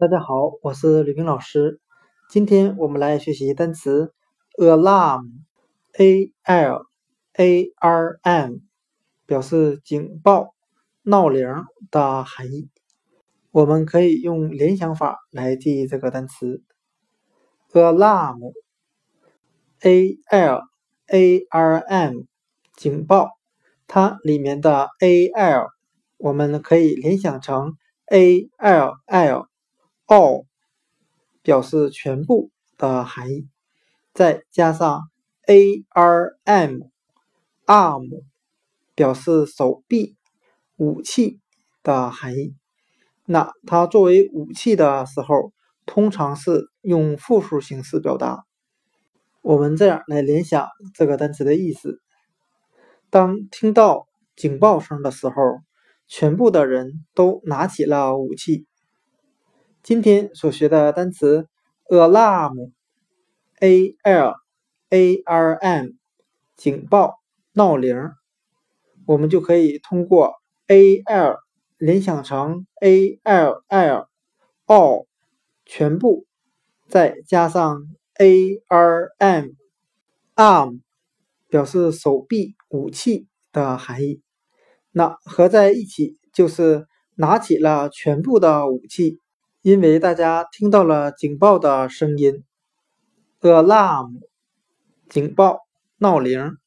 大家好，我是吕冰老师。今天我们来学习单词 alarm，a l a r m，表示警报、闹铃的含义。我们可以用联想法来记忆这个单词 alarm，a l a r m，警报。它里面的 a l，我们可以联想成 a l l。All 表示全部的含义，再加上 arm arm 表示手臂、武器的含义。那它作为武器的时候，通常是用复数形式表达。我们这样来联想这个单词的意思：当听到警报声的时候，全部的人都拿起了武器。今天所学的单词 alarm，a l a r m，警报、闹铃，我们就可以通过 a l 联想成 a l l all 全部，再加上 a r m arm 表示手臂、武器的含义，那合在一起就是拿起了全部的武器。因为大家听到了警报的声音，alarm，警报、闹铃。